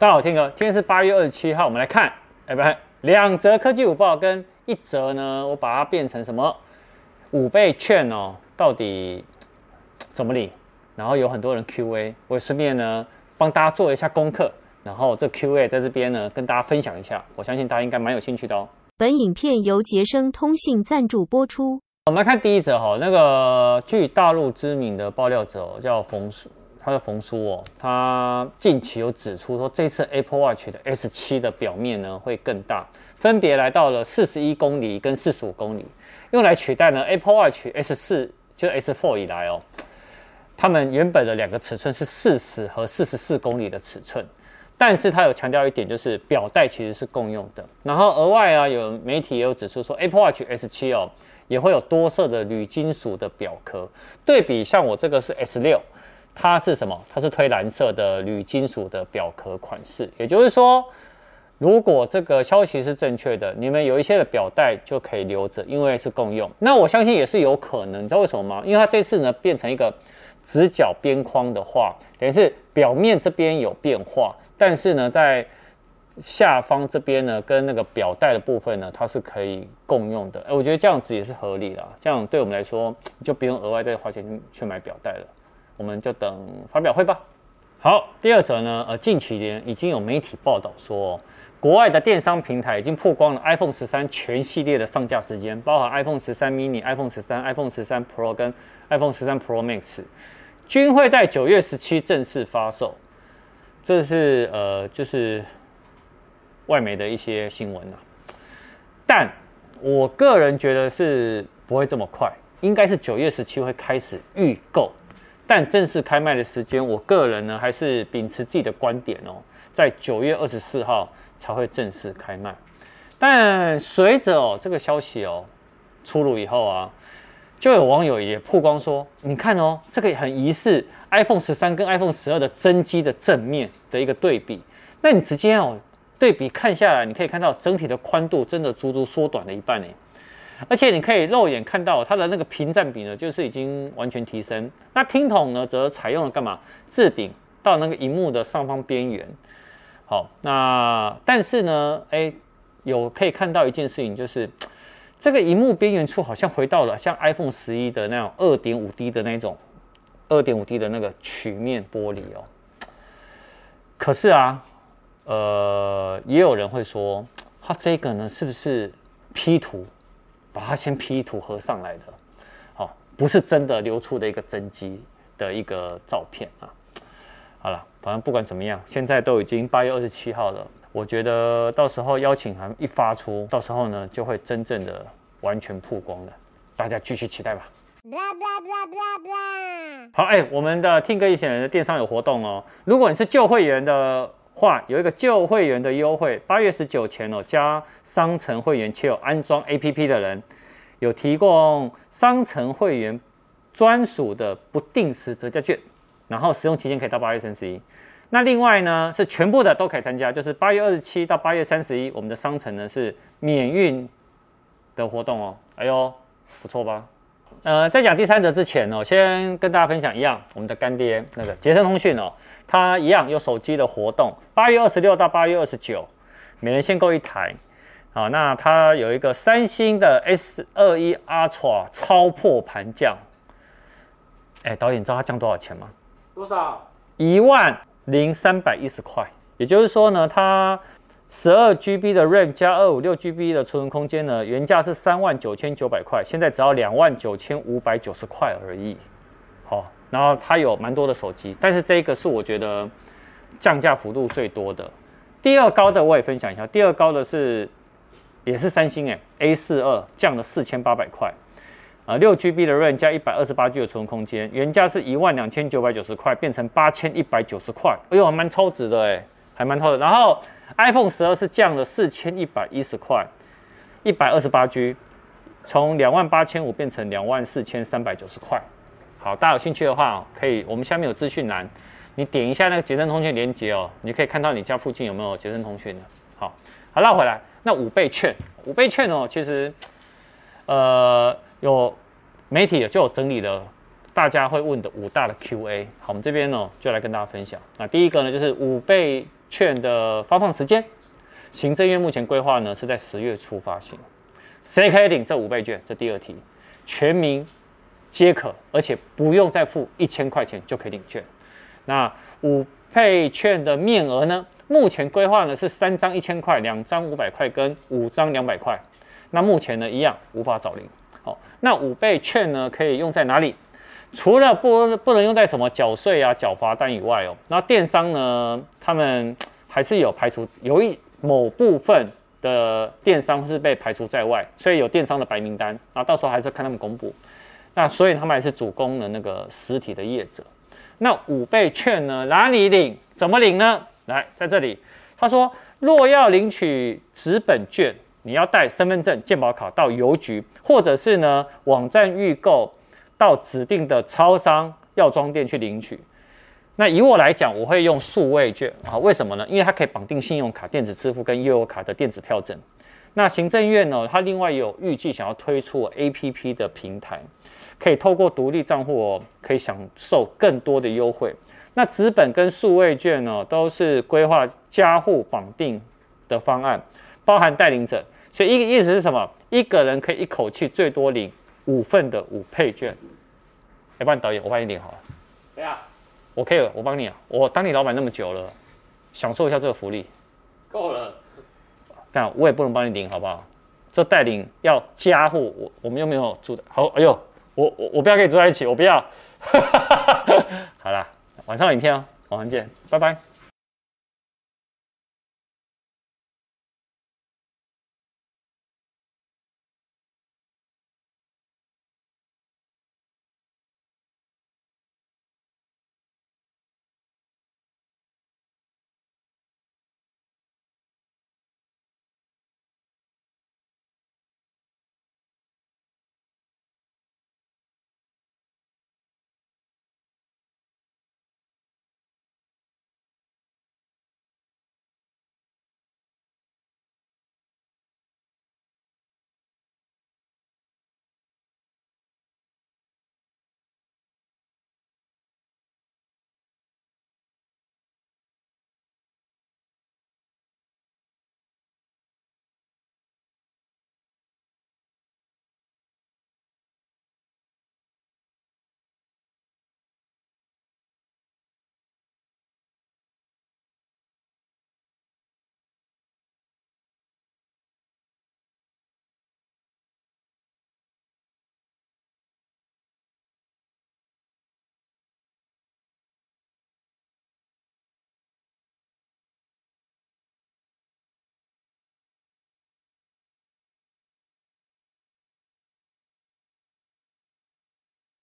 大家好，天哥，今天是八月二十七号，我们来看，哎，不，两则科技午报跟一则呢，我把它变成什么五倍券哦，到底 怎么领？然后有很多人 Q&A，我也顺便呢帮大家做一下功课，然后这 Q&A 在这边呢跟大家分享一下，我相信大家应该蛮有兴趣的哦。本影片由杰生通信赞助播出。我们来看第一则哈，那个据大陆知名的爆料者叫冯叔。他的冯叔哦，他近期有指出说，这次 Apple Watch 的 S7 的表面呢会更大，分别来到了四十一公里跟四十五公里，用来取代呢 Apple Watch S4 就 S4 以来哦，他们原本的两个尺寸是四十和四十四公里的尺寸，但是他有强调一点，就是表带其实是共用的。然后额外啊，有媒体也有指出说，Apple Watch S7 哦也会有多色的铝金属的表壳，对比像我这个是 S6。它是什么？它是推蓝色的铝金属的表壳款式，也就是说，如果这个消息是正确的，你们有一些的表带就可以留着，因为是共用。那我相信也是有可能，你知道为什么吗？因为它这次呢变成一个直角边框的话，等于是表面这边有变化，但是呢在下方这边呢跟那个表带的部分呢，它是可以共用的。哎，我觉得这样子也是合理的，这样对我们来说就不用额外再花钱去买表带了。我们就等发表会吧。好，第二则呢，呃，近期呢已经有媒体报道说，国外的电商平台已经曝光了 iPhone 十三全系列的上架时间，包含 iPhone 十三 mini、iPhone 十三、iPhone 十三 Pro 跟 iPhone 十三 Pro Max，均会在九月十七正式发售。这是呃，就是外媒的一些新闻啊。但我个人觉得是不会这么快，应该是九月十七会开始预购。但正式开卖的时间，我个人呢还是秉持自己的观点哦，在九月二十四号才会正式开卖。但随着哦这个消息哦出炉以后啊，就有网友也曝光说，你看哦，这个很疑似 iPhone 十三跟 iPhone 十二的真机的正面的一个对比。那你直接哦对比看下来，你可以看到整体的宽度真的足足缩短了一半呢。而且你可以肉眼看到它的那个屏占比呢，就是已经完全提升。那听筒呢，则采用了干嘛？置顶到那个荧幕的上方边缘。好，那但是呢，哎，有可以看到一件事情，就是这个荧幕边缘处好像回到了像 iPhone 十一的那种二点五 D 的那种二点五 D 的那个曲面玻璃哦。可是啊，呃，也有人会说，它这个呢，是不是 P 图？把它先 P 图合上来的，好，不是真的流出的一个真机的一个照片啊。好了，反正不管怎么样，现在都已经八月二十七号了，我觉得到时候邀请函一发出，到时候呢就会真正的完全曝光了，大家继续期待吧。好，哎，我们的听歌一些人的电商有活动哦，如果你是旧会员的。话有一个旧会员的优惠，八月十九前哦，加商城会员且有安装 APP 的人，有提供商城会员专属的不定时折价券，然后使用期间可以到八月三十一。那另外呢，是全部的都可以参加，就是八月二十七到八月三十一，我们的商城呢是免运的活动哦。哎呦，不错吧？呃，在讲第三者之前哦，先跟大家分享一样，我们的干爹那个杰森通讯哦。它一样有手机的活动，八月二十六到八月二十九，每人限购一台。好，那它有一个三星的 S 二一 Ultra 超破盘降。哎，导演，你知道它降多少钱吗？多少？一万零三百一十块。也就是说呢，它十二 GB 的 RAM 加二五六 GB 的储存空间呢，原价是三万九千九百块，现在只要两万九千五百九十块而已。好。然后它有蛮多的手机，但是这个是我觉得降价幅度最多的。第二高的我也分享一下，第二高的是也是三星哎，A 四二降了四千八百块，啊，六 GB 的 RAM 加一百二十八 G 的储存空间，原价是一万两千九百九十块，变成八千一百九十块，哎呦，还蛮超值的哎，还蛮超的。然后 iPhone 十二是降了四千一百一十块，一百二十八 G，从两万八千五变成两万四千三百九十块。好，大家有兴趣的话，可以，我们下面有资讯栏，你点一下那个杰森通讯连接哦，你可以看到你家附近有没有杰森通讯的。好，好，绕回来，那五倍券，五倍券哦，其实，呃，有媒体就有整理了大家会问的五大的 Q&A。好，我们这边呢就来跟大家分享。那第一个呢就是五倍券的发放时间，行政院目前规划呢是在十月初发行。谁可以领这五倍券？这第二题，全民皆可，而且不用再付一千块钱就可以领券。那五倍券的面额呢？目前规划呢是三张一千块，两张五百块跟五张两百块。那目前呢一样无法找零。好，那五倍券呢可以用在哪里？除了不不能用在什么缴税啊、缴罚单以外哦，那电商呢他们还是有排除，有一某部分的电商是被排除在外，所以有电商的白名单啊，到时候还是看他们公布。那所以他们还是主攻的那个实体的业者。那五倍券呢哪里领？怎么领呢？来，在这里，他说，若要领取纸本券，你要带身份证、健保卡到邮局，或者是呢网站预购到指定的超商、药妆店去领取。那以我来讲，我会用数位券啊，为什么呢？因为它可以绑定信用卡、电子支付跟悠游卡的电子票证。那行政院呢，它另外有预计想要推出 APP 的平台，可以透过独立账户哦，可以享受更多的优惠。那纸本跟数位券呢，都是规划加户绑定的方案，包含带领者，所以一个意思是什么？一个人可以一口气最多领五份的五配券。哎，帮你导演，我帮你领好了。对啊，我可以，我帮你啊，我当你老板那么久了，享受一下这个福利。够了。但我也不能帮你领，好不好？这带领要加户，我我们又没有住的。好，哎呦，我我我不要跟你住在一起，我不要。好啦。晚上影片哦，晚上见，拜拜。